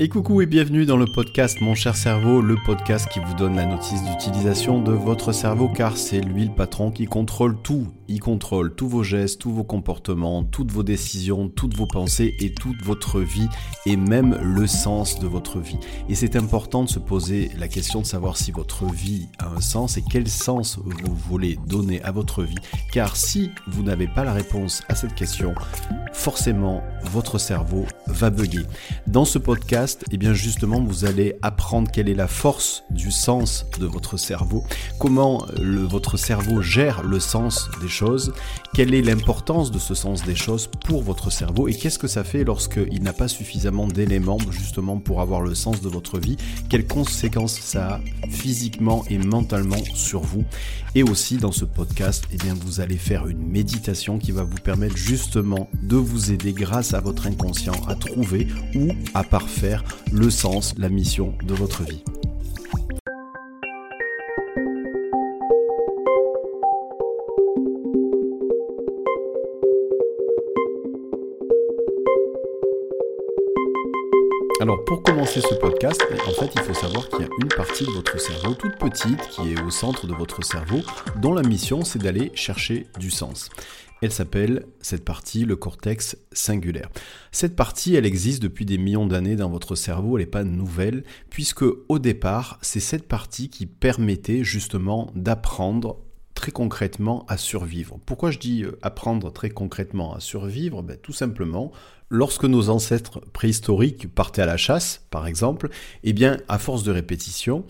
Et coucou et bienvenue dans le podcast Mon cher cerveau, le podcast qui vous donne la notice d'utilisation de votre cerveau car c'est lui le patron qui contrôle tout. Il contrôle tous vos gestes, tous vos comportements, toutes vos décisions, toutes vos pensées et toute votre vie et même le sens de votre vie. Et c'est important de se poser la question de savoir si votre vie a un sens et quel sens vous voulez donner à votre vie car si vous n'avez pas la réponse à cette question, forcément votre cerveau va bugger. Dans ce podcast, et eh bien justement, vous allez apprendre quelle est la force du sens de votre cerveau, comment le, votre cerveau gère le sens des choses, quelle est l'importance de ce sens des choses pour votre cerveau et qu'est-ce que ça fait lorsqu'il n'a pas suffisamment d'éléments justement pour avoir le sens de votre vie, quelles conséquences ça a physiquement et mentalement sur vous. Et aussi dans ce podcast, et eh bien vous allez faire une méditation qui va vous permettre justement de vous aider grâce à votre inconscient à trouver ou à parfaire le sens, la mission de votre vie. Alors pour commencer ce podcast, en fait il faut savoir qu'il y a une partie de votre cerveau toute petite qui est au centre de votre cerveau dont la mission c'est d'aller chercher du sens. Elle s'appelle, cette partie, le cortex singulaire. Cette partie, elle existe depuis des millions d'années dans votre cerveau, elle n'est pas nouvelle, puisque au départ, c'est cette partie qui permettait justement d'apprendre très concrètement à survivre. Pourquoi je dis euh, apprendre très concrètement à survivre? Ben, Tout simplement, lorsque nos ancêtres préhistoriques partaient à la chasse, par exemple, eh bien, à force de répétition,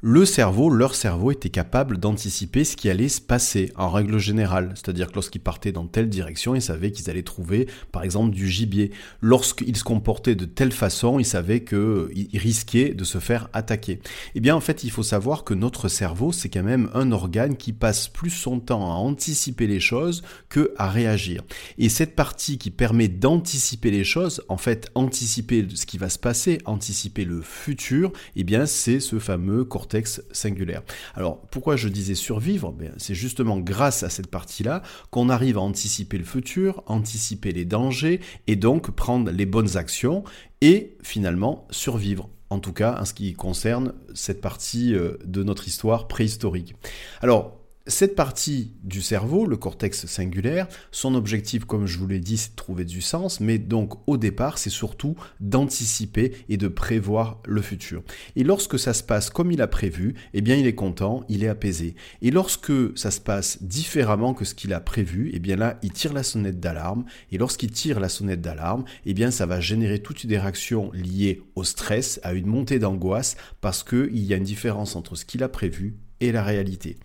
le cerveau, leur cerveau était capable d'anticiper ce qui allait se passer en règle générale. C'est-à-dire que lorsqu'ils partaient dans telle direction, ils savaient qu'ils allaient trouver, par exemple, du gibier. Lorsqu'ils se comportaient de telle façon, ils savaient qu'ils risquaient de se faire attaquer. Eh bien, en fait, il faut savoir que notre cerveau, c'est quand même un organe qui passe plus son temps à anticiper les choses que à réagir. Et cette partie qui permet d'anticiper les choses, en fait, anticiper ce qui va se passer, anticiper le futur, eh bien, c'est ce fameux cortex singulaire. Alors pourquoi je disais survivre? Ben, C'est justement grâce à cette partie-là qu'on arrive à anticiper le futur, anticiper les dangers et donc prendre les bonnes actions et finalement survivre en tout cas en ce qui concerne cette partie euh, de notre histoire préhistorique. Alors, cette partie du cerveau, le cortex singulaire, son objectif, comme je vous l'ai dit, c'est de trouver du sens, mais donc au départ, c'est surtout d'anticiper et de prévoir le futur. Et lorsque ça se passe comme il a prévu, eh bien il est content, il est apaisé. Et lorsque ça se passe différemment que ce qu'il a prévu, eh bien là, il tire la sonnette d'alarme. Et lorsqu'il tire la sonnette d'alarme, eh bien ça va générer toutes des réactions liées au stress, à une montée d'angoisse, parce qu'il y a une différence entre ce qu'il a prévu et la réalité.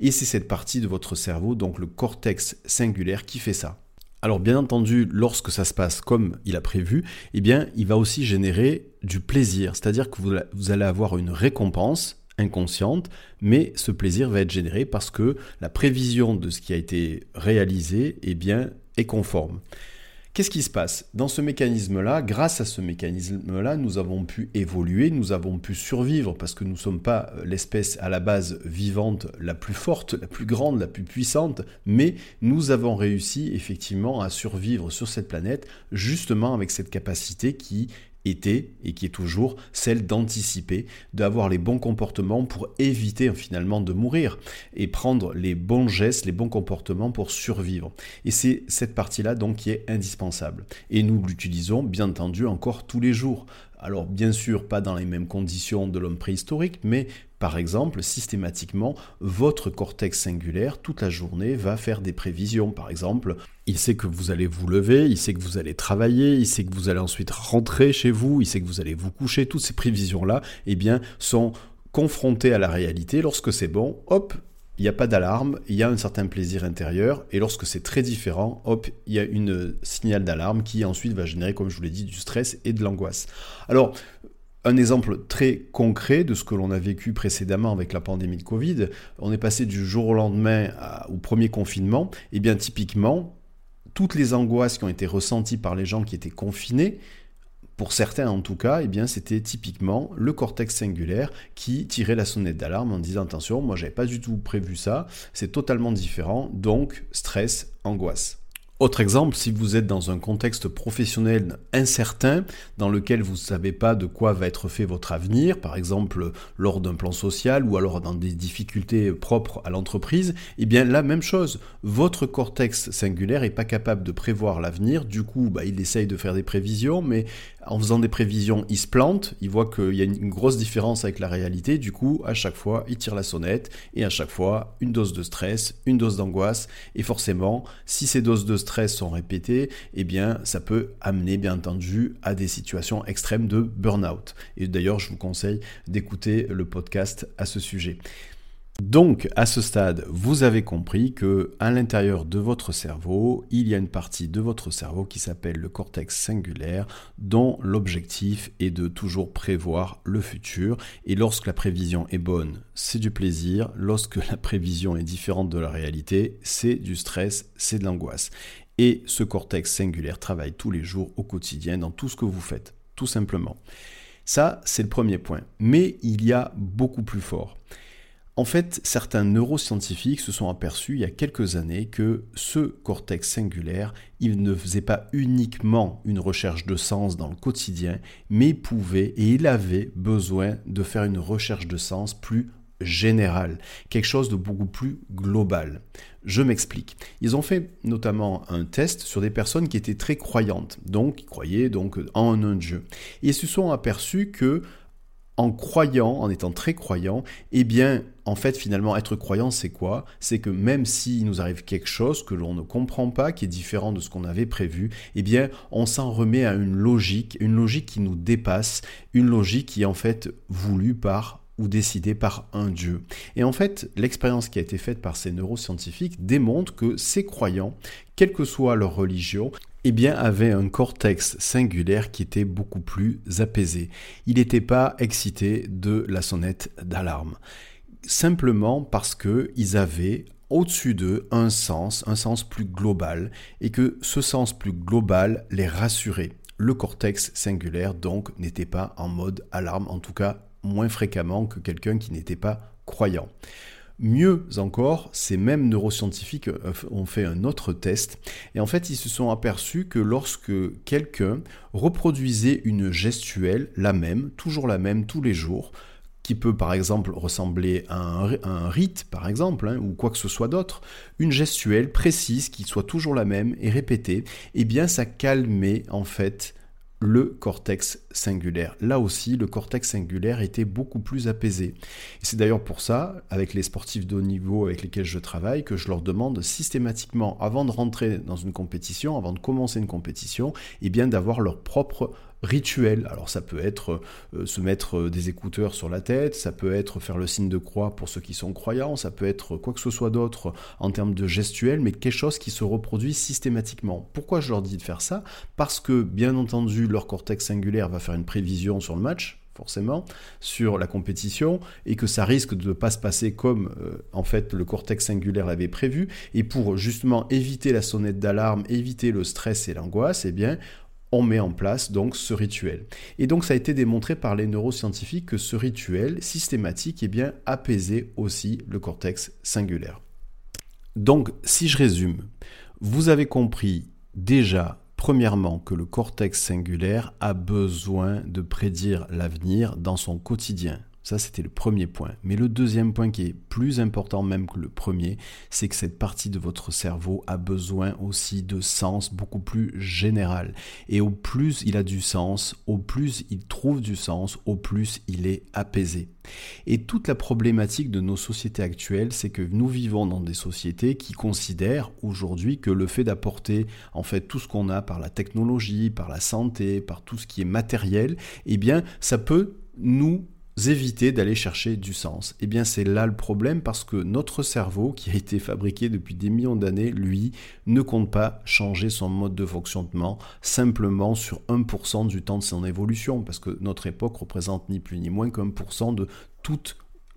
Et c'est cette partie de votre cerveau, donc le cortex singulaire, qui fait ça. Alors bien entendu, lorsque ça se passe comme il a prévu, eh bien, il va aussi générer du plaisir, c'est-à-dire que vous allez avoir une récompense inconsciente, mais ce plaisir va être généré parce que la prévision de ce qui a été réalisé, eh bien, est conforme. Qu'est-ce qui se passe Dans ce mécanisme-là, grâce à ce mécanisme-là, nous avons pu évoluer, nous avons pu survivre parce que nous ne sommes pas euh, l'espèce à la base vivante la plus forte, la plus grande, la plus puissante, mais nous avons réussi effectivement à survivre sur cette planète justement avec cette capacité qui était et qui est toujours celle d'anticiper, d'avoir les bons comportements pour éviter finalement de mourir et prendre les bons gestes, les bons comportements pour survivre. Et c'est cette partie-là donc qui est indispensable. Et nous l'utilisons bien entendu encore tous les jours. Alors bien sûr pas dans les mêmes conditions de l'homme préhistorique, mais par exemple, systématiquement, votre cortex singulaire, toute la journée, va faire des prévisions. Par exemple, il sait que vous allez vous lever, il sait que vous allez travailler, il sait que vous allez ensuite rentrer chez vous, il sait que vous allez vous coucher. Toutes ces prévisions-là, eh bien, sont confrontées à la réalité. Lorsque c'est bon, hop, il n'y a pas d'alarme, il y a un certain plaisir intérieur, et lorsque c'est très différent, hop, il y a une signal d'alarme qui ensuite va générer, comme je vous l'ai dit, du stress et de l'angoisse. Alors, un exemple très concret de ce que l'on a vécu précédemment avec la pandémie de Covid, on est passé du jour au lendemain au premier confinement, et bien typiquement, toutes les angoisses qui ont été ressenties par les gens qui étaient confinés, pour certains en tout cas, eh bien c'était typiquement le cortex singulaire qui tirait la sonnette d'alarme en disant attention, moi j'avais pas du tout prévu ça, c'est totalement différent, donc stress, angoisse. Autre exemple, si vous êtes dans un contexte professionnel incertain, dans lequel vous ne savez pas de quoi va être fait votre avenir, par exemple lors d'un plan social ou alors dans des difficultés propres à l'entreprise, eh bien la même chose. Votre cortex singulaire n'est pas capable de prévoir l'avenir, du coup bah, il essaye de faire des prévisions, mais en faisant des prévisions, il se plante, il voit qu'il y a une grosse différence avec la réalité, du coup, à chaque fois, il tire la sonnette, et à chaque fois, une dose de stress, une dose d'angoisse, et forcément, si ces doses de stress sont répétées, eh bien, ça peut amener, bien entendu, à des situations extrêmes de burn-out. Et d'ailleurs, je vous conseille d'écouter le podcast à ce sujet. Donc, à ce stade, vous avez compris que à l'intérieur de votre cerveau, il y a une partie de votre cerveau qui s'appelle le cortex singulaire, dont l'objectif est de toujours prévoir le futur. Et lorsque la prévision est bonne, c'est du plaisir. Lorsque la prévision est différente de la réalité, c'est du stress, c'est de l'angoisse. Et ce cortex singulaire travaille tous les jours au quotidien dans tout ce que vous faites, tout simplement. Ça, c'est le premier point. Mais il y a beaucoup plus fort. En fait, certains neuroscientifiques se sont aperçus il y a quelques années que ce cortex singulaire, il ne faisait pas uniquement une recherche de sens dans le quotidien, mais pouvait et il avait besoin de faire une recherche de sens plus générale, quelque chose de beaucoup plus global. Je m'explique. Ils ont fait notamment un test sur des personnes qui étaient très croyantes, donc qui croyaient donc en un dieu. Et ils se sont aperçus que en croyant, en étant très croyant, eh bien, en fait, finalement, être croyant, c'est quoi? C'est que même s'il nous arrive quelque chose que l'on ne comprend pas, qui est différent de ce qu'on avait prévu, eh bien, on s'en remet à une logique, une logique qui nous dépasse, une logique qui est en fait voulue par ou décidée par un Dieu. Et en fait, l'expérience qui a été faite par ces neuroscientifiques démontre que ces croyants, quelle que soit leur religion, eh bien, avait un cortex singulaire qui était beaucoup plus apaisé. Il n'était pas excité de la sonnette d'alarme. Simplement parce qu'ils avaient au-dessus d'eux un sens, un sens plus global, et que ce sens plus global les rassurait. Le cortex singulaire, donc, n'était pas en mode alarme, en tout cas moins fréquemment que quelqu'un qui n'était pas croyant. Mieux encore, ces mêmes neuroscientifiques euh, ont fait un autre test. Et en fait ils se sont aperçus que lorsque quelqu'un reproduisait une gestuelle, la même, toujours la même tous les jours, qui peut par exemple ressembler à un, rite par exemple, hein, ou quoi que ce soit d'autre, une gestuelle précise qui soit toujours la même et répétée, eh bien ça calmait en fait le cortex singulaire. Là aussi, le cortex singulaire était beaucoup plus apaisé. Et c'est d'ailleurs pour ça, avec les sportifs de haut niveau avec lesquels je travaille, que je leur demande systématiquement, avant de rentrer dans une compétition, avant de commencer une compétition, eh bien d'avoir leur propre rituel. Alors ça peut être euh, se mettre euh, des écouteurs sur la tête, ça peut être faire le signe de croix pour ceux qui sont croyants, ça peut être quoi que ce soit d'autre en termes de gestuel, mais quelque chose qui se reproduit systématiquement. Pourquoi je leur dis de faire ça? Parce que bien entendu leur cortex singulaire va faire une prévision sur le match, forcément, sur la compétition, et que ça risque de ne pas se passer comme euh, en fait le cortex singulaire l'avait prévu. Et pour justement éviter la sonnette d'alarme, éviter le stress et l'angoisse, eh bien, on met en place donc ce rituel. Et donc ça a été démontré par les neuroscientifiques que ce rituel systématique est bien apaisé aussi le cortex singulaire. Donc si je résume, vous avez compris déjà premièrement que le cortex singulaire a besoin de prédire l'avenir dans son quotidien. Ça, c'était le premier point. Mais le deuxième point qui est plus important même que le premier, c'est que cette partie de votre cerveau a besoin aussi de sens beaucoup plus général. Et au plus il a du sens, au plus il trouve du sens, au plus il est apaisé. Et toute la problématique de nos sociétés actuelles, c'est que nous vivons dans des sociétés qui considèrent aujourd'hui que le fait d'apporter en fait tout ce qu'on a par la technologie, par la santé, par tout ce qui est matériel, eh bien ça peut nous éviter d'aller chercher du sens Eh bien c'est là le problème parce que notre cerveau, qui a été fabriqué depuis des millions d'années, lui, ne compte pas changer son mode de fonctionnement simplement sur 1% du temps de son évolution, parce que notre époque représente ni plus ni moins qu'un pour cent de tout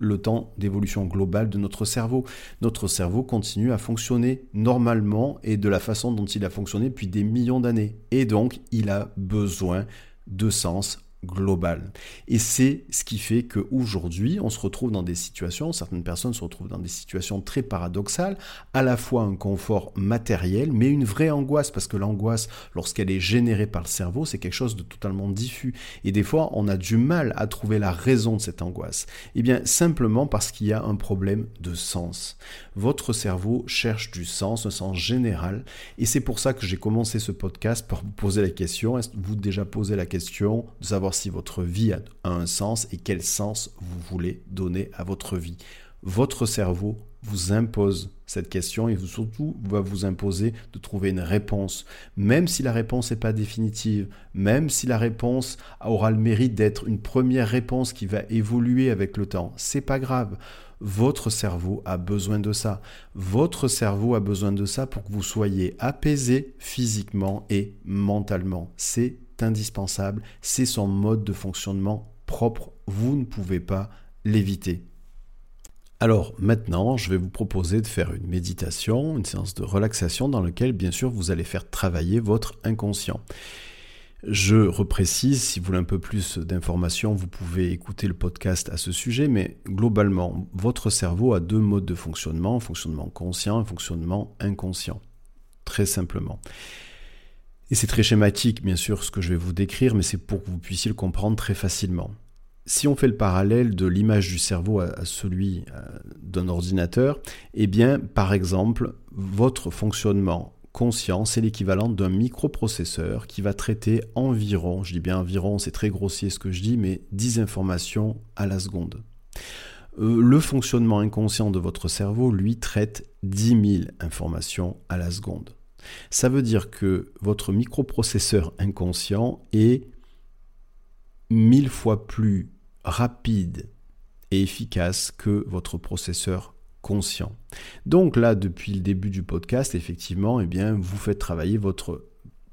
le temps d'évolution globale de notre cerveau. Notre cerveau continue à fonctionner normalement et de la façon dont il a fonctionné depuis des millions d'années. Et donc, il a besoin de sens global. Et c'est ce qui fait qu'aujourd'hui, on se retrouve dans des situations, certaines personnes se retrouvent dans des situations très paradoxales, à la fois un confort matériel, mais une vraie angoisse, parce que l'angoisse, lorsqu'elle est générée par le cerveau, c'est quelque chose de totalement diffus. Et des fois, on a du mal à trouver la raison de cette angoisse. Eh bien, simplement parce qu'il y a un problème de sens. Votre cerveau cherche du sens, un sens général, et c'est pour ça que j'ai commencé ce podcast pour vous poser la question, est-ce que vous déjà posé la question de savoir si votre vie a un sens et quel sens vous voulez donner à votre vie. Votre cerveau vous impose cette question et surtout va vous imposer de trouver une réponse. Même si la réponse n'est pas définitive, même si la réponse aura le mérite d'être une première réponse qui va évoluer avec le temps, c'est pas grave. Votre cerveau a besoin de ça. Votre cerveau a besoin de ça pour que vous soyez apaisé physiquement et mentalement. C'est indispensable, c'est son mode de fonctionnement propre, vous ne pouvez pas l'éviter. Alors maintenant, je vais vous proposer de faire une méditation, une séance de relaxation dans laquelle bien sûr vous allez faire travailler votre inconscient. Je reprécise, si vous voulez un peu plus d'informations, vous pouvez écouter le podcast à ce sujet, mais globalement, votre cerveau a deux modes de fonctionnement, fonctionnement conscient et fonctionnement inconscient, très simplement. Et c'est très schématique, bien sûr, ce que je vais vous décrire, mais c'est pour que vous puissiez le comprendre très facilement. Si on fait le parallèle de l'image du cerveau à, celui euh, d'un ordinateur, eh bien, par exemple, votre fonctionnement conscient, c'est l'équivalent d'un microprocesseur qui va traiter environ, je dis bien environ, c'est très grossier ce que je dis, mais 10 informations à la seconde. Euh, le fonctionnement inconscient de votre cerveau, lui, traite 10 000 informations à la seconde. Ça veut dire que votre microprocesseur inconscient est mille fois plus rapide et efficace que votre processeur conscient. Donc là, depuis le début du podcast, effectivement, eh bien, vous faites travailler votre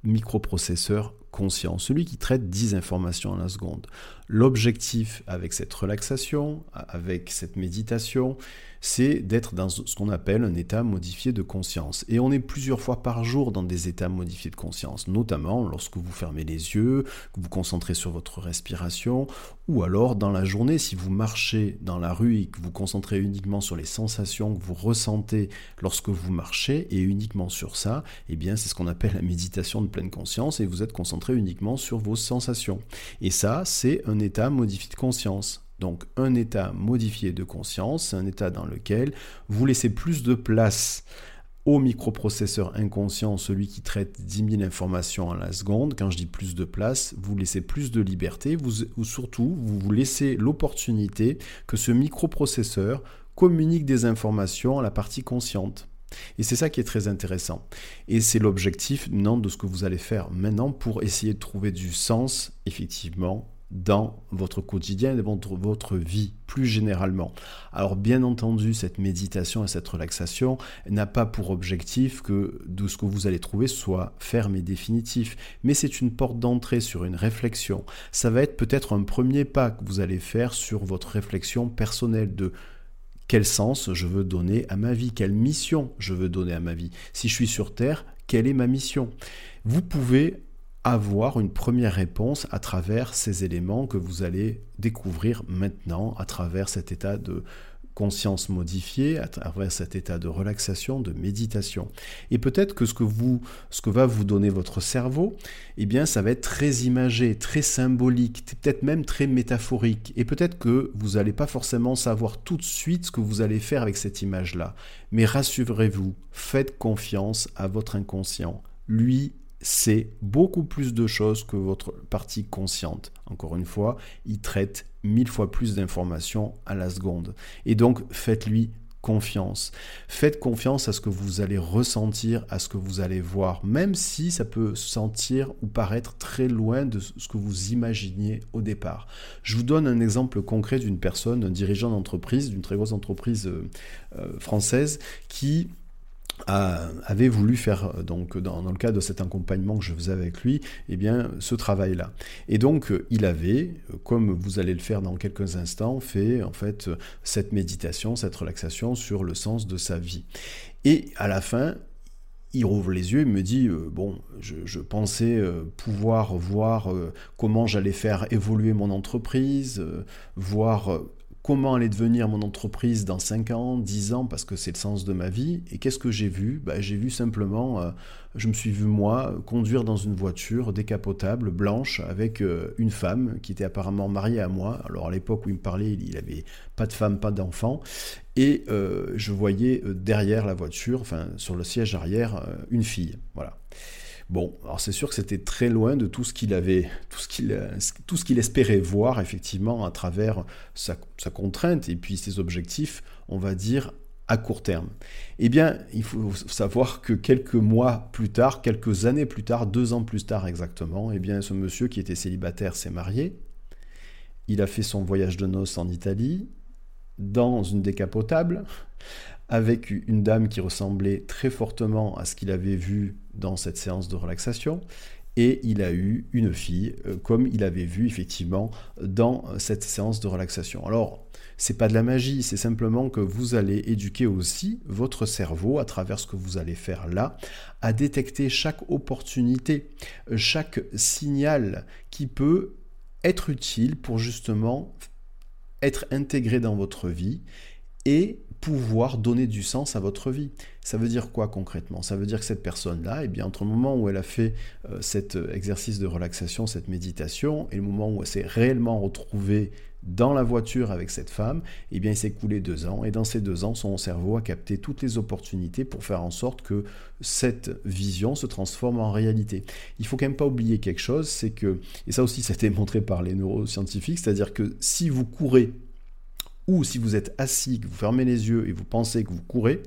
microprocesseur conscient, celui qui traite 10 informations à la seconde. L'objectif avec cette relaxation, avec cette méditation, c'est d'être dans ce qu'on appelle un état modifié de conscience. Et on est plusieurs fois par jour dans des états modifiés de conscience, notamment lorsque vous fermez les yeux, que vous concentrez sur votre respiration, ou alors dans la journée, si vous marchez dans la rue et que vous concentrez uniquement sur les sensations que vous ressentez lorsque vous marchez, et uniquement sur ça, eh bien c'est ce qu'on appelle la méditation de pleine conscience, et vous êtes concentré uniquement sur vos sensations. Et ça, c'est un état modifié de conscience. Donc un état modifié de conscience, un état dans lequel vous laissez plus de place au microprocesseur inconscient, celui qui traite 10 000 informations à la seconde. Quand je dis plus de place, vous laissez plus de liberté, vous, ou surtout vous vous laissez l'opportunité que ce microprocesseur communique des informations à la partie consciente. Et c'est ça qui est très intéressant. Et c'est l'objectif non de ce que vous allez faire maintenant pour essayer de trouver du sens effectivement dans votre quotidien et dans votre, vie plus généralement. Alors bien entendu, cette méditation et cette relaxation n'a pas pour objectif que de ce que vous allez trouver soit ferme et définitif, mais c'est une porte d'entrée sur une réflexion. Ça va être peut-être un premier pas que vous allez faire sur votre réflexion personnelle de quel sens je veux donner à ma vie, quelle mission je veux donner à ma vie. Si je suis sur Terre, quelle est ma mission? Vous pouvez avoir une première réponse à travers ces éléments que vous allez découvrir maintenant, à travers cet état de conscience modifié, à travers cet état de relaxation, de méditation. Et peut-être que ce que vous, ce que va vous donner votre cerveau, eh bien, ça va être très imagé, très symbolique, peut-être même très métaphorique. Et peut-être que vous n'allez pas forcément savoir tout de suite ce que vous allez faire avec cette image-là. Mais rassurez-vous, faites confiance à votre inconscient. Lui c'est beaucoup plus de choses que votre partie consciente. Encore une fois, il traite mille fois plus d'informations à la seconde. Et donc, faites-lui confiance. Faites confiance à ce que vous allez ressentir, à ce que vous allez voir, même si ça peut sentir ou paraître très loin de ce que vous imaginiez au départ. Je vous donne un exemple concret d'une personne, un dirigeant d'entreprise, d'une très grosse entreprise euh, euh, française, qui avait voulu faire euh, donc dans, le cadre de cet accompagnement que je faisais avec lui, eh bien ce travail-là. Et donc euh, il avait, euh, comme vous allez le faire dans quelques instants, fait en fait cette méditation, cette relaxation sur le sens de sa vie. Et à la fin, il rouvre les yeux, il me dit bon, je, pensais pouvoir voir comment j'allais faire évoluer mon entreprise, voir comment allait devenir mon entreprise dans 5 ans, 10 ans, parce que c'est le sens de ma vie. Et qu'est-ce que j'ai vu? Bah, J'ai vu simplement, euh, je me suis vu moi conduire dans une voiture décapotable, blanche, avec euh, une femme qui était apparemment mariée à moi. Alors à l'époque où il me parlait, il n'avait pas de femme, pas d'enfant. Et euh, je voyais derrière la voiture, enfin sur le siège arrière, une fille. Voilà. Bon, alors c'est sûr que c'était très loin de tout ce qu'il avait, tout ce qu'il, tout ce qu'il espérait voir effectivement à travers sa, contrainte et puis ses objectifs, on va dire à court terme. Eh bien, il faut savoir que quelques mois plus tard, quelques années plus tard, deux ans plus tard exactement, eh bien, ce monsieur qui était célibataire s'est marié. Il a fait son voyage de noces en Italie, dans une décapotable, avec une dame qui ressemblait très fortement à ce qu'il avait vu dans cette séance de relaxation. Et il a eu une fille, euh, comme il avait vu effectivement dans cette séance de relaxation. Alors, c'est pas de la magie, c'est simplement que vous allez éduquer aussi votre cerveau à travers ce que vous allez faire là, à détecter chaque opportunité, chaque signal qui peut être utile pour justement être intégré dans votre vie et pouvoir donner du sens à votre vie. Ça veut dire quoi concrètement? Ça veut dire que cette personne-là, eh bien, entre le moment où elle a fait euh, cet euh, exercice de relaxation, cette méditation, et le moment où elle s'est réellement retrouvée dans la voiture avec cette femme, eh bien, il s'est coulé deux ans. Et dans ces deux ans, son cerveau a capté toutes les opportunités pour faire en sorte que cette vision se transforme en réalité. Il faut quand même pas oublier quelque chose, c'est que, et ça aussi, ça a été montré par les neuroscientifiques, c'est-à-dire que si vous courez ou si vous êtes assis, que vous fermez les yeux et vous pensez que vous courez,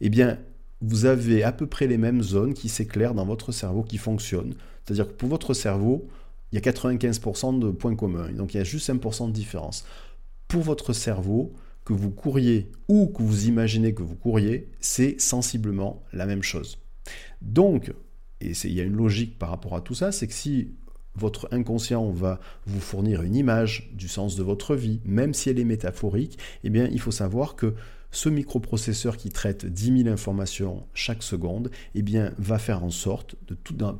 eh bien, vous avez à peu près les mêmes zones qui s'éclairent dans votre cerveau qui fonctionnent. C'est-à-dire que pour votre cerveau, il y a 95% de points communs. Donc il y a juste 5% de différence. Pour votre cerveau, que vous couriez ou que vous imaginez que vous couriez, c'est sensiblement la même chose. Donc, et il y a une logique par rapport à tout ça, c'est que si votre inconscient va vous fournir une image du sens de votre vie, même si elle est métaphorique, eh bien, il faut savoir que ce microprocesseur qui traite 10 000 informations chaque seconde, eh va faire en sorte,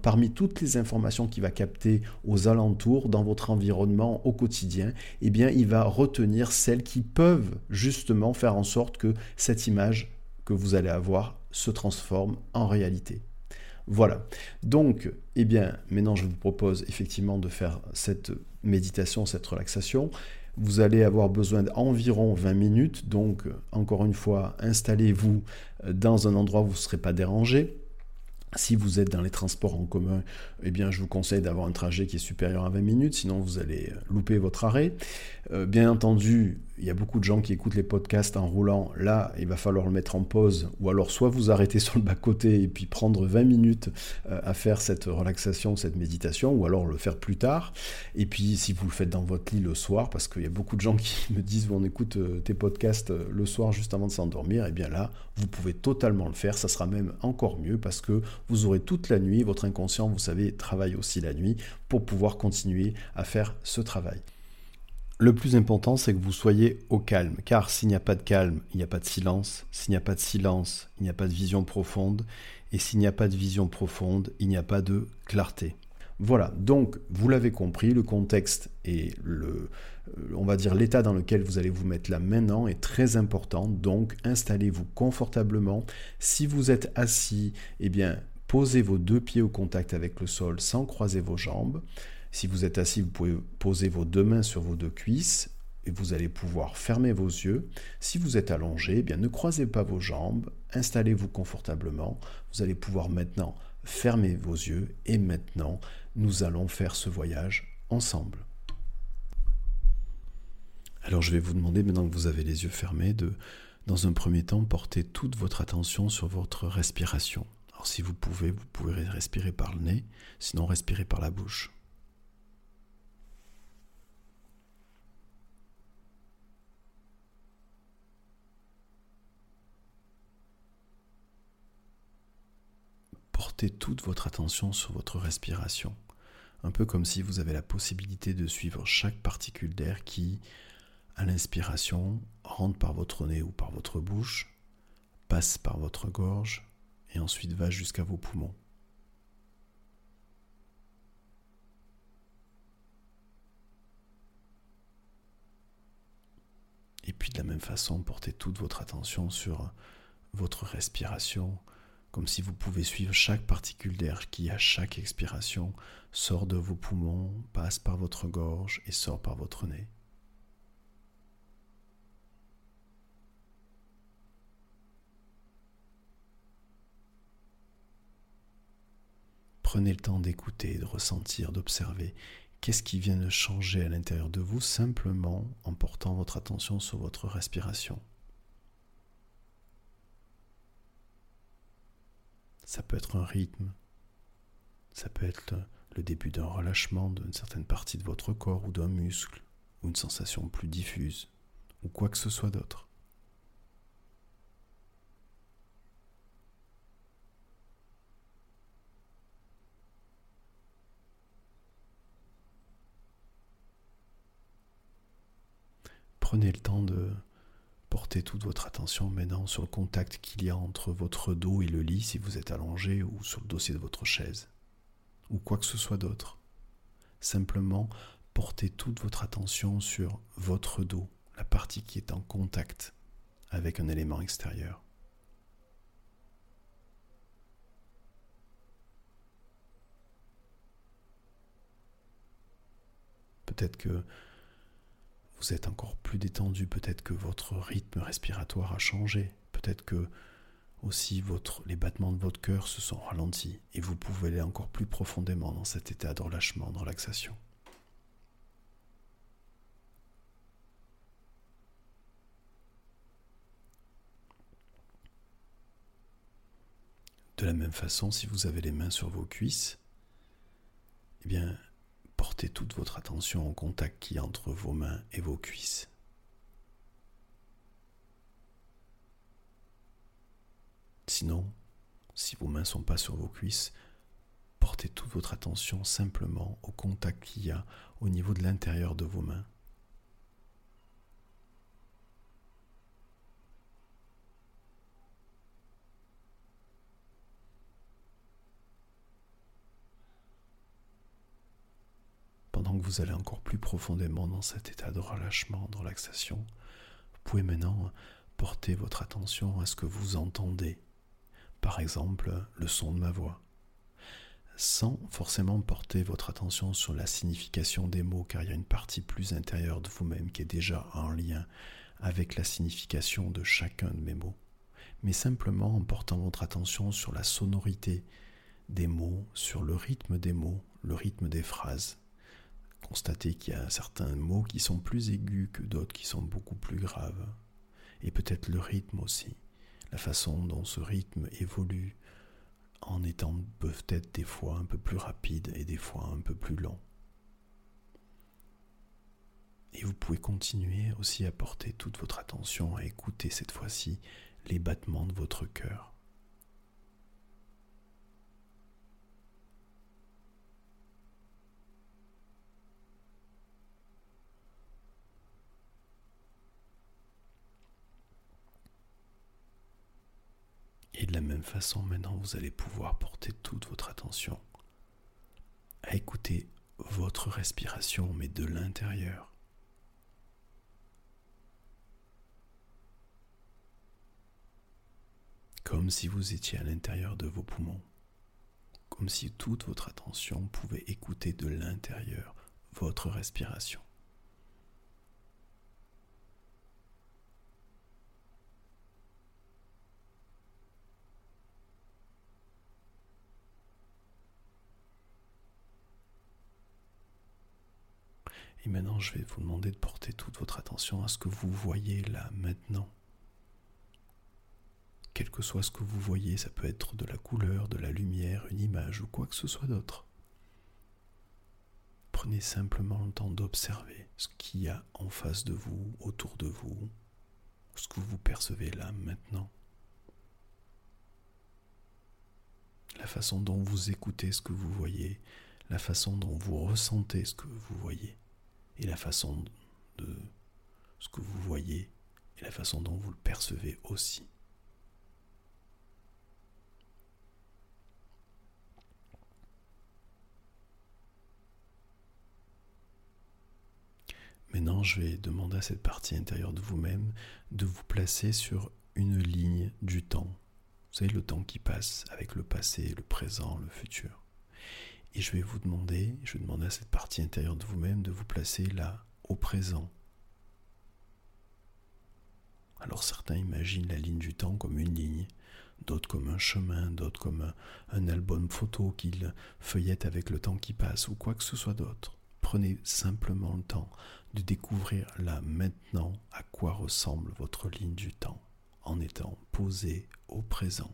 parmi toutes les informations qu'il va capter aux alentours, dans votre environnement au quotidien, eh bien, il va retenir celles qui peuvent justement faire en sorte que cette image que vous allez avoir se transforme en réalité. Voilà. Donc, eh bien, maintenant, je vous propose effectivement de faire cette méditation, cette relaxation. Vous allez avoir besoin d'environ 20 minutes. Donc, encore une fois, installez-vous dans un endroit où vous ne serez pas dérangé. Si vous êtes dans les transports en commun, eh bien, je vous conseille d'avoir un trajet qui est supérieur à 20 minutes, sinon vous allez louper votre arrêt. Euh, bien entendu, il y a beaucoup de gens qui écoutent les podcasts en roulant. Là, il va falloir le mettre en pause, ou alors soit vous arrêtez sur le bas-côté et puis prendre 20 minutes euh, à faire cette relaxation, cette méditation, ou alors le faire plus tard. Et puis, si vous le faites dans votre lit le soir, parce qu'il y a beaucoup de gens qui me disent on écoute euh, tes podcasts le soir juste avant de s'endormir, et eh bien là, vous pouvez totalement le faire. Ça sera même encore mieux parce que vous aurez toute la nuit, votre inconscient, vous savez, travaille aussi la nuit pour pouvoir continuer à faire ce travail. Le plus important, c'est que vous soyez au calme, car s'il n'y a pas de calme, il n'y a pas de silence, s'il n'y a pas de silence, il n'y a pas de vision profonde, et s'il n'y a pas de vision profonde, il n'y a pas de clarté. Voilà, donc vous l'avez compris, le contexte et le, euh, on va dire l'état dans lequel vous allez vous mettre là maintenant est très important, donc installez-vous confortablement. Si vous êtes assis, eh bien posez vos deux pieds au contact avec le sol sans croiser vos jambes. Si vous êtes assis, vous pouvez poser vos deux mains sur vos deux cuisses et vous allez pouvoir fermer vos yeux. Si vous êtes allongé, eh bien ne croisez pas vos jambes, installez-vous confortablement. Vous allez pouvoir maintenant fermer vos yeux et maintenant nous allons faire ce voyage ensemble. Alors je vais vous demander, maintenant que vous avez les yeux fermés, de, dans un premier temps, porter toute votre attention sur votre respiration. Alors si vous pouvez, vous pouvez respirer par le nez, sinon respirez par la bouche. Toute votre attention sur votre respiration, un peu comme si vous avez la possibilité de suivre chaque particule d'air qui, à l'inspiration, rentre par votre nez ou par votre bouche, passe par votre gorge et ensuite va jusqu'à vos poumons. Et puis de la même façon, portez toute votre attention sur votre respiration, comme si vous pouvez suivre chaque particule d'air qui, à chaque expiration, sort de vos poumons, passe par votre gorge et sort par votre nez. Prenez le temps d'écouter, de ressentir, d'observer qu'est-ce qui vient de changer à l'intérieur de vous simplement en portant votre attention sur votre respiration. Ça peut être un rythme, ça peut être le début d'un relâchement d'une certaine partie de votre corps ou d'un muscle, ou une sensation plus diffuse, ou quoi que ce soit d'autre. Prenez le temps de porter toute votre attention maintenant sur le contact qu'il y a entre votre dos et le lit si vous êtes allongé ou sur le dossier de votre chaise, ou quoi que ce soit d'autre. Simplement, portez toute votre attention sur votre dos, la partie qui est en contact avec un élément extérieur. Peut-être que vous êtes encore plus détendu, peut-être que votre rythme respiratoire a changé, peut-être que aussi votre, les battements de votre cœur se sont ralentis et vous pouvez aller encore plus profondément dans cet état de relâchement, de relaxation. De la même façon, si vous avez les mains sur vos cuisses, eh bien, portez toute votre attention au contact qui entre vos mains et vos cuisses. Sinon, si vos mains ne sont pas sur vos cuisses, portez toute votre attention simplement au contact qu'il y a au niveau de l'intérieur de vos mains. pendant que vous allez encore plus profondément dans cet état de relâchement, de relaxation, vous pouvez maintenant porter votre attention à ce que vous entendez. Par exemple, le son de ma voix. Sans forcément porter votre attention sur la signification des mots, car il y a une partie plus intérieure de vous-même qui est déjà en lien avec la signification de chacun de mes mots. Mais simplement en portant votre attention sur la sonorité des mots, sur le rythme des mots, le rythme des phrases constater qu'il y a certains mots qui sont plus aigus que d'autres qui sont beaucoup plus graves. Et peut-être le rythme aussi, la façon dont ce rythme évolue en étant peut-être des fois un peu plus rapide et des fois un peu plus lent. Et vous pouvez continuer aussi à porter toute votre attention à écouter cette fois-ci les battements de votre cœur. Et de la même façon, maintenant, vous allez pouvoir porter toute votre attention à écouter votre respiration, mais de l'intérieur. Comme si vous étiez à l'intérieur de vos poumons, comme si toute votre attention pouvait écouter de l'intérieur votre respiration. Et maintenant, je vais vous demander de porter toute votre attention à ce que vous voyez là maintenant. Quel que soit ce que vous voyez, ça peut être de la couleur, de la lumière, une image ou quoi que ce soit d'autre. Prenez simplement le temps d'observer ce qu'il y a en face de vous, autour de vous, ce que vous percevez là maintenant. La façon dont vous écoutez ce que vous voyez, la façon dont vous ressentez ce que vous voyez et la façon de ce que vous voyez et la façon dont vous le percevez aussi. Maintenant, je vais demander à cette partie intérieure de vous-même de vous placer sur une ligne du temps. Vous savez, le temps qui passe avec le passé, le présent, le futur. Et je vais vous demander, je vais demander à cette partie intérieure de vous-même de vous placer là, au présent. Alors certains imaginent la ligne du temps comme une ligne, d'autres comme un chemin, d'autres comme un, album photo qu'ils feuillettent avec le temps qui passe, ou quoi que ce soit d'autre. Prenez simplement le temps de découvrir là maintenant à quoi ressemble votre ligne du temps en étant posé au présent.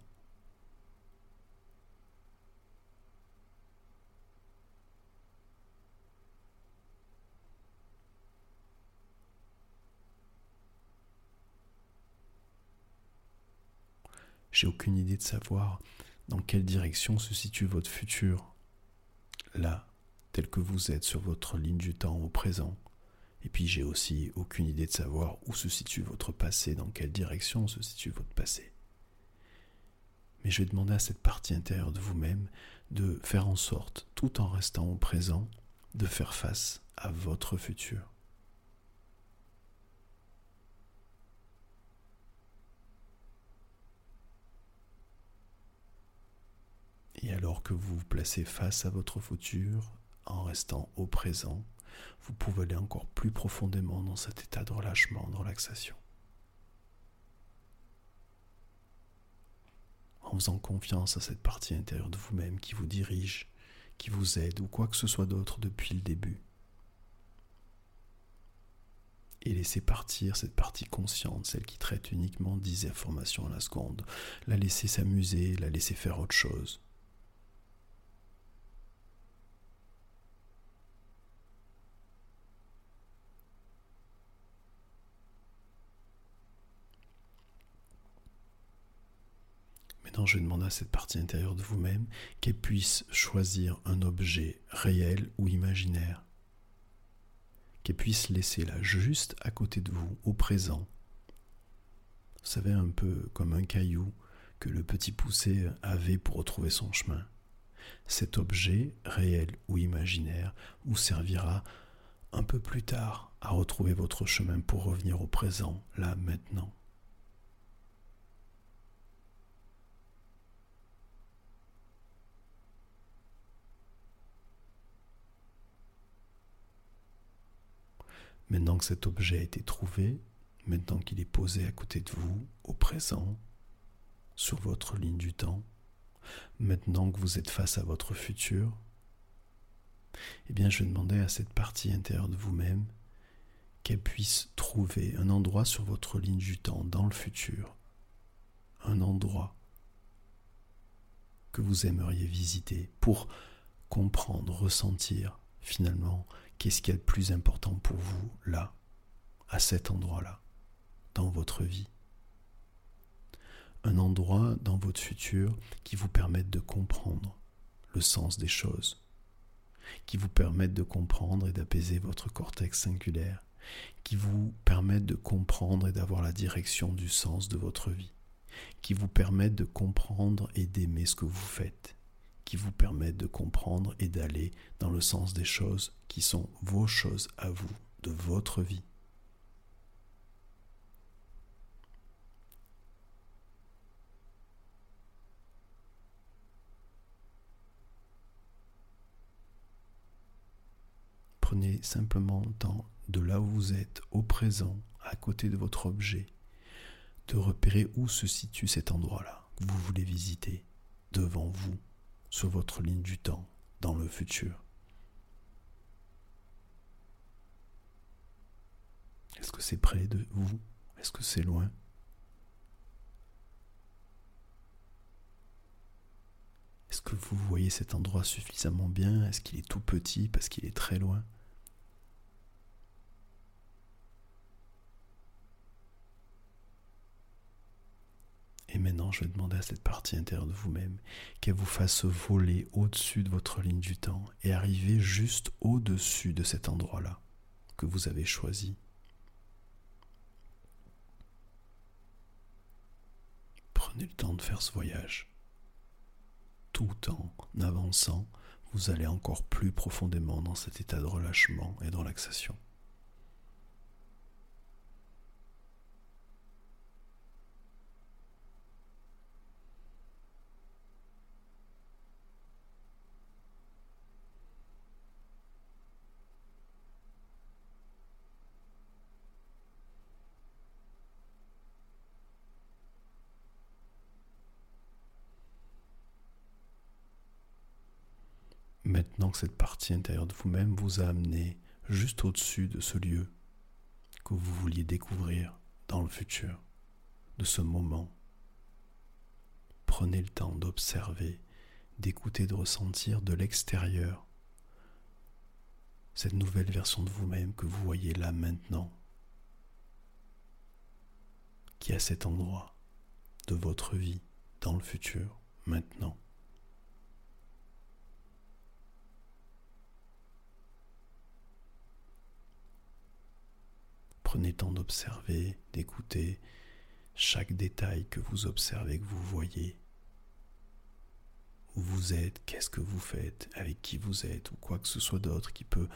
J'ai aucune idée de savoir dans quelle direction se situe votre futur, là, tel que vous êtes sur votre ligne du temps au présent. Et puis j'ai aussi aucune idée de savoir où se situe votre passé, dans quelle direction se situe votre passé. Mais je vais demander à cette partie intérieure de vous-même de faire en sorte, tout en restant au présent, de faire face à votre futur. Et alors que vous vous placez face à votre futur, en restant au présent, vous pouvez aller encore plus profondément dans cet état de relâchement, de relaxation. En faisant confiance à cette partie intérieure de vous-même qui vous dirige, qui vous aide ou quoi que ce soit d'autre depuis le début. Et laissez partir cette partie consciente, celle qui traite uniquement 10 informations à la seconde. La laisser s'amuser, la laisser faire autre chose. Je vais demander à cette partie intérieure de vous-même qu'elle puisse choisir un objet réel ou imaginaire, qu'elle puisse laisser là, juste à côté de vous, au présent. Vous savez, un peu comme un caillou que le petit poussé avait pour retrouver son chemin. Cet objet, réel ou imaginaire, vous servira un peu plus tard à retrouver votre chemin pour revenir au présent, là, maintenant. Maintenant que cet objet a été trouvé, maintenant qu'il est posé à côté de vous, au présent, sur votre ligne du temps, maintenant que vous êtes face à votre futur, eh bien je vais demander à cette partie intérieure de vous-même qu'elle puisse trouver un endroit sur votre ligne du temps, dans le futur, un endroit que vous aimeriez visiter pour comprendre, ressentir finalement Qu'est-ce qui est le plus important pour vous là, à cet endroit-là, dans votre vie? Un endroit dans votre futur qui vous permette de comprendre le sens des choses, qui vous permette de comprendre et d'apaiser votre cortex singulaire, qui vous permette de comprendre et d'avoir la direction du sens de votre vie, qui vous permette de comprendre et d'aimer ce que vous faites, qui vous permettent de comprendre et d'aller dans le sens des choses qui sont vos choses à vous, de votre vie. Prenez simplement le temps de là où vous êtes, au présent, à côté de votre objet, de repérer où se situe cet endroit-là que vous voulez visiter devant vous sur votre ligne du temps dans le futur. Est-ce que c'est près de vous? Est-ce que c'est loin? Est-ce que vous voyez cet endroit suffisamment bien? Est-ce qu'il est tout petit parce qu'il est très loin? Maintenant, je vais demander à cette partie intérieure de vous-même qu'elle vous fasse voler au-dessus de votre ligne du temps et arriver juste au-dessus de cet endroit-là que vous avez choisi. Prenez le temps de faire ce voyage. Tout en avançant, vous allez encore plus profondément dans cet état de relâchement et de relaxation. Maintenant que cette partie intérieure de vous-même vous a amené juste au-dessus de ce lieu que vous vouliez découvrir dans le futur, de ce moment, prenez le temps d'observer, d'écouter, de ressentir de l'extérieur cette nouvelle version de vous-même que vous voyez là maintenant, qui est à cet endroit de votre vie, dans le futur, maintenant. Prenez temps d'observer, d'écouter chaque détail que vous observez, que vous voyez. Où vous êtes, qu'est-ce que vous faites, avec qui vous êtes, ou quoi que ce soit d'autre qui peut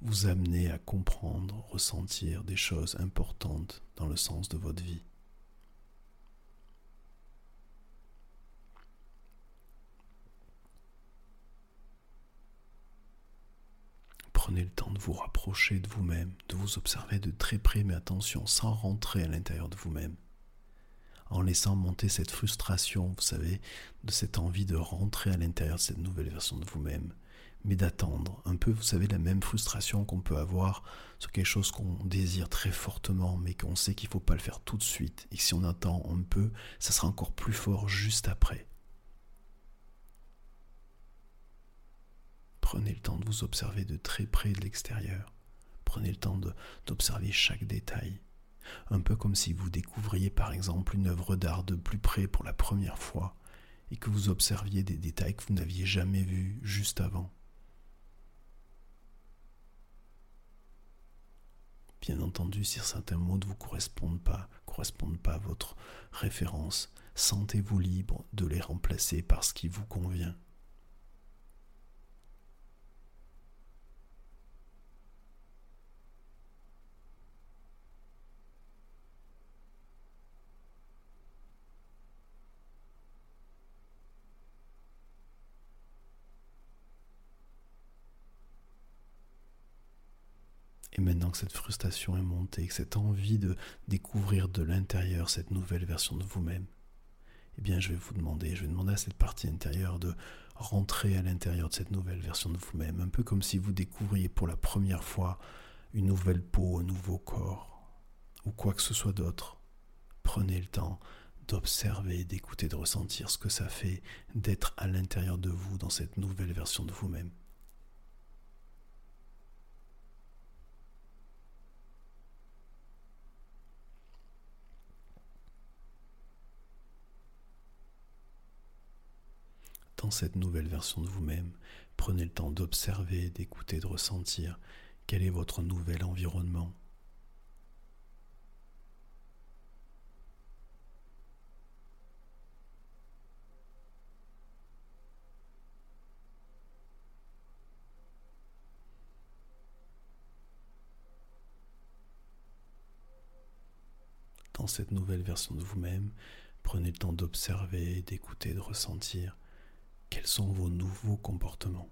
vous amener à comprendre, ressentir des choses importantes dans le sens de votre vie. Prenez le temps de vous rapprocher de vous-même, de vous observer de très près, mais attention, sans rentrer à l'intérieur de vous-même. En laissant monter cette frustration, vous savez, de cette envie de rentrer à l'intérieur de cette nouvelle version de vous-même, mais d'attendre. Un peu, vous savez, la même frustration qu'on peut avoir sur quelque chose qu'on désire très fortement, mais qu'on sait qu'il ne faut pas le faire tout de suite. Et si on attend un peu, ça sera encore plus fort juste après. Prenez le temps de vous observer de très près de l'extérieur. Prenez le temps d'observer chaque détail. Un peu comme si vous découvriez par exemple une œuvre d'art de plus près pour la première fois et que vous observiez des détails que vous n'aviez jamais vus juste avant. Bien entendu, si certains mots ne vous correspondent pas, correspondent pas à votre référence, sentez-vous libre de les remplacer par ce qui vous convient. Et maintenant que cette frustration est montée, que cette envie de découvrir de l'intérieur cette nouvelle version de vous-même, eh bien je vais vous demander, je vais demander à cette partie intérieure de rentrer à l'intérieur de cette nouvelle version de vous-même, un peu comme si vous découvriez pour la première fois une nouvelle peau, un nouveau corps, ou quoi que ce soit d'autre. Prenez le temps d'observer, d'écouter, de ressentir ce que ça fait d'être à l'intérieur de vous dans cette nouvelle version de vous-même. Dans cette nouvelle version de vous-même, prenez le temps d'observer, d'écouter, de ressentir quel est votre nouvel environnement. Dans cette nouvelle version de vous-même, prenez le temps d'observer, d'écouter, de ressentir quels sont vos nouveaux comportements?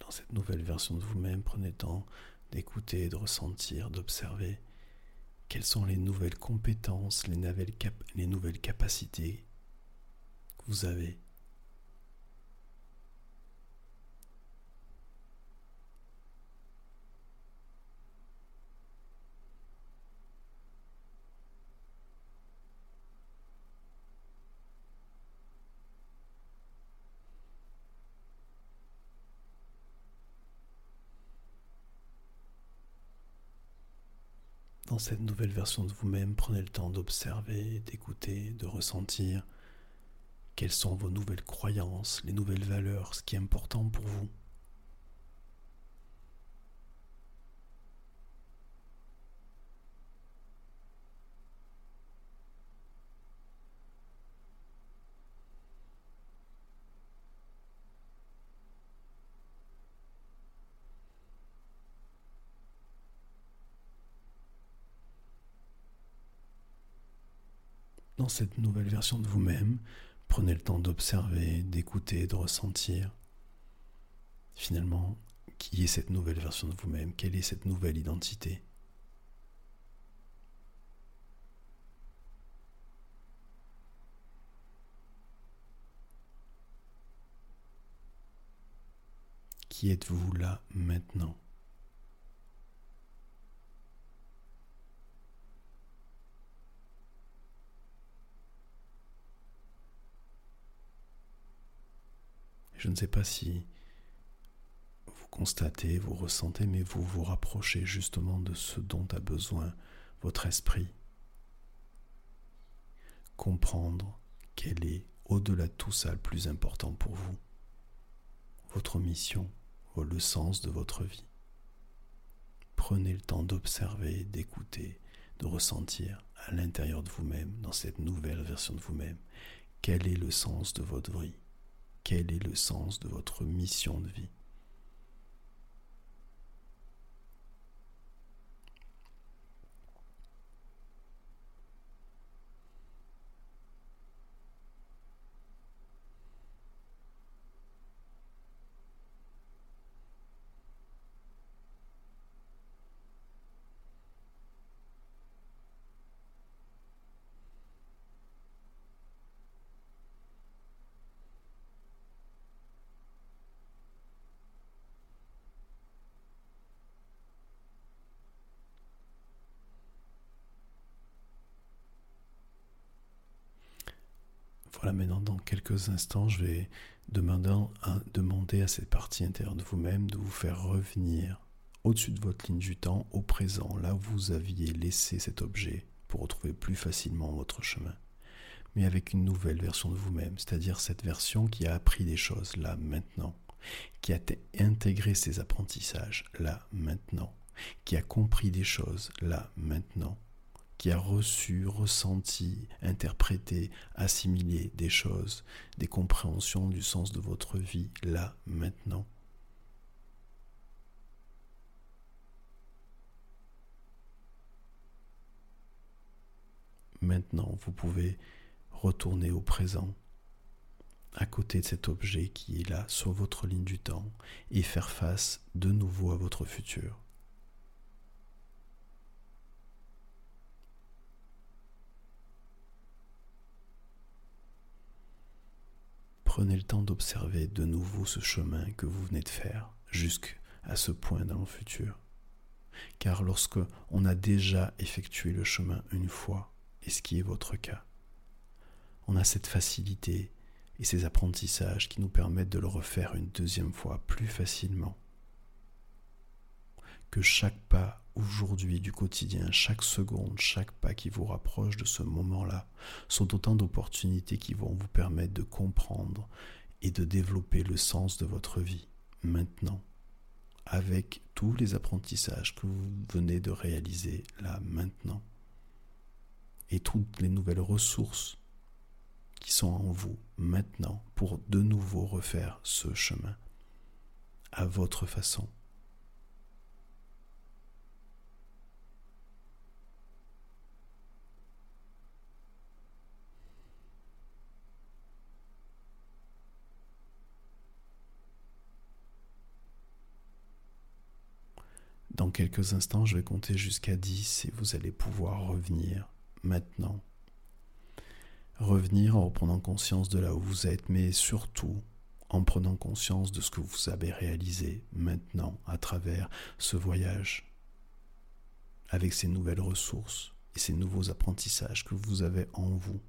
Dans cette nouvelle version de vous-même, prenez le temps d'écouter, de ressentir, d'observer quelles sont les nouvelles compétences, les nouvelles, les nouvelles capacités que vous avez Dans cette nouvelle version de vous-même, prenez le temps d'observer, d'écouter, de ressentir quelles sont vos nouvelles croyances, les nouvelles valeurs, ce qui est important pour vous. Cette nouvelle version de vous-même, prenez le temps d'observer, d'écouter, de ressentir. Finalement, qui est cette nouvelle version de vous-même, quelle est cette nouvelle identité. Qui êtes-vous là maintenant? Je ne sais pas si vous constatez, vous ressentez, mais vous vous rapprochez justement de ce dont a besoin votre esprit. Comprendre quel est, au-delà de tout ça, le plus important pour vous. Votre mission, le sens de votre vie. Prenez le temps d'observer, d'écouter, de ressentir à l'intérieur de vous-même, dans cette nouvelle version de vous-même, quel est le sens de votre vie quel est le sens de votre mission de vie? Maintenant, dans quelques instants, je vais demander à cette partie intérieure de vous-même de vous faire revenir au-dessus de votre ligne du temps, au présent, là où vous aviez laissé cet objet pour retrouver plus facilement votre chemin. Mais avec une nouvelle version de vous-même, c'est-à-dire cette version qui a appris des choses là, maintenant, qui a intégré ses apprentissages là, maintenant, qui a compris des choses là, maintenant, qui a reçu, ressenti, interprété, assimilé des choses, des compréhensions du sens de votre vie, là, maintenant. Maintenant, vous pouvez retourner au présent, à côté de cet objet qui est là sur votre ligne du temps, et faire face de nouveau à votre futur. Prenez le temps d'observer de nouveau ce chemin que vous venez de faire jusqu'à ce point dans le futur. Car lorsque on a déjà effectué le chemin une fois, et ce qui est votre cas, on a cette facilité et ces apprentissages qui nous permettent de le refaire une deuxième fois plus facilement. Que chaque pas aujourd'hui du quotidien, chaque seconde, chaque pas qui vous rapproche de ce moment-là, sont autant d'opportunités qui vont vous permettre de comprendre et de développer le sens de votre vie maintenant, avec tous les apprentissages que vous venez de réaliser là maintenant, et toutes les nouvelles ressources qui sont en vous maintenant pour de nouveau refaire ce chemin à votre façon Dans quelques instants, je vais compter jusqu'à 10 et vous allez pouvoir revenir maintenant. Revenir en reprenant conscience de là où vous êtes, mais surtout en prenant conscience de ce que vous avez réalisé maintenant à travers ce voyage, avec ces nouvelles ressources et ces nouveaux apprentissages que vous avez en vous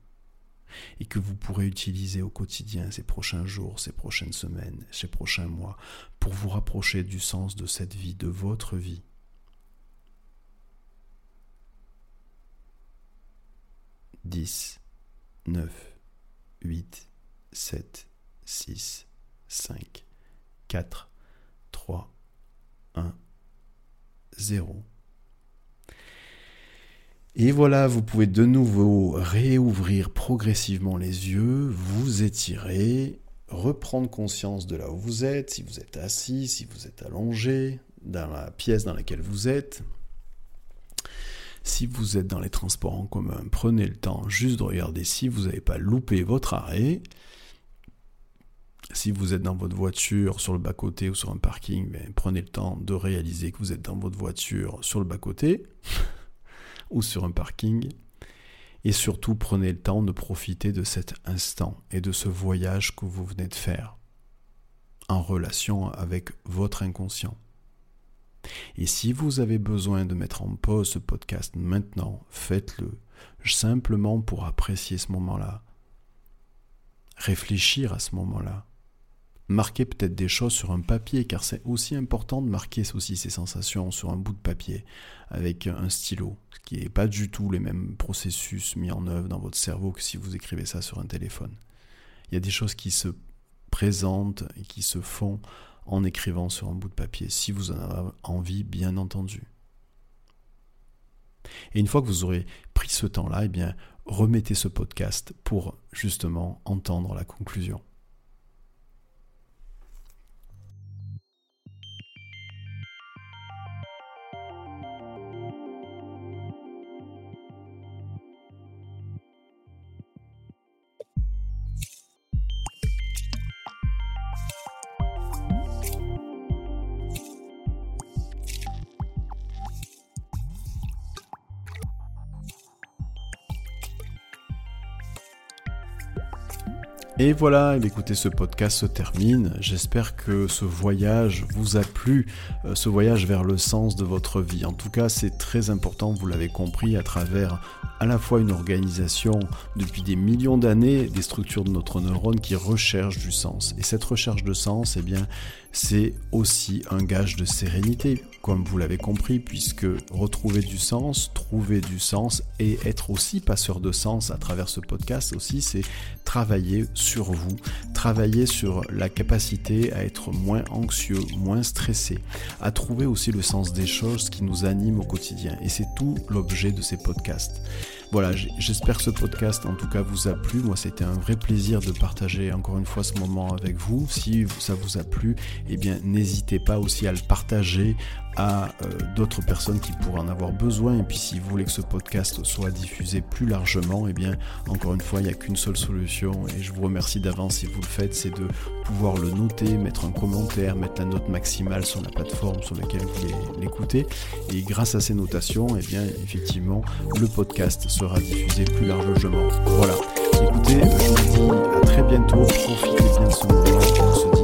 et que vous pourrez utiliser au quotidien ces prochains jours, ces prochaines semaines, ces prochains mois, pour vous rapprocher du sens de cette vie, de votre vie. Dix, neuf, huit, sept, six, cinq, quatre, trois, un, zéro. Et voilà, vous pouvez de nouveau réouvrir progressivement les yeux, vous étirer, reprendre conscience de là où vous êtes, si vous êtes assis, si vous êtes allongé, dans la pièce dans laquelle vous êtes. Si vous êtes dans les transports en commun, prenez le temps juste de regarder si vous n'avez pas loupé votre arrêt. si vous êtes dans votre voiture, sur le bas-côté ou sur un parking, ben, prenez le temps de réaliser que vous êtes dans votre voiture sur le bas-côté ou sur un parking. Et surtout, prenez le temps de profiter de cet instant et de ce voyage que vous venez de faire en relation avec votre inconscient. Et si vous avez besoin de mettre en pause ce podcast maintenant, faites-le, simplement pour apprécier ce moment-là, réfléchir à ce moment-là, marquer peut-être des choses sur un papier, car c'est aussi important de marquer aussi ces sensations sur un bout de papier avec un stylo, ce qui n'est pas du tout les mêmes processus mis en œuvre dans votre cerveau que si vous écrivez ça sur un téléphone. Il y a des choses qui se présentent et qui se font en écrivant sur un bout de papier, si vous en avez envie, bien entendu. Et une fois que vous aurez pris ce temps-là, eh bien, remettez ce podcast pour justement entendre la conclusion. Et voilà, écoutez, ce podcast se termine. J'espère que ce voyage vous a plu, euh, ce voyage vers le sens de votre vie. En tout cas, c'est très important, vous l'avez compris, à travers à la fois une organisation depuis des millions d'années, des structures de notre neurone qui recherchent du sens. Et cette recherche de sens, eh bien, c'est aussi un gage de sérénité, comme vous l'avez compris, puisque retrouver du sens, trouver du sens et être aussi passeur de sens à travers ce podcast aussi, c'est travailler sur vous, travailler sur la capacité à être moins anxieux, moins stressé, à trouver aussi le sens des choses qui nous animent au quotidien. Et c'est tout l'objet de ces podcasts. Voilà, j'espère que ce podcast en tout cas vous a plu. Moi, c'était un vrai plaisir de partager encore une fois ce moment avec vous. Si ça vous a plu, eh bien, n'hésitez pas aussi à le partager à euh, d'autres personnes qui pourraient en avoir besoin. Et puis si vous voulez que ce podcast soit diffusé plus largement, eh bien encore une fois, il n'y a qu'une seule solution et je vous remercie d'avance si vous le faites, c'est de pouvoir le noter, mettre un commentaire, mettre la note maximale sur la plateforme sur laquelle vous l'écoutez. Et grâce à ces notations, eh bien effectivement, le podcast sera diffusé plus largement. Voilà. Écoutez, je vous dis à très bientôt. Profitez bien de ce moment.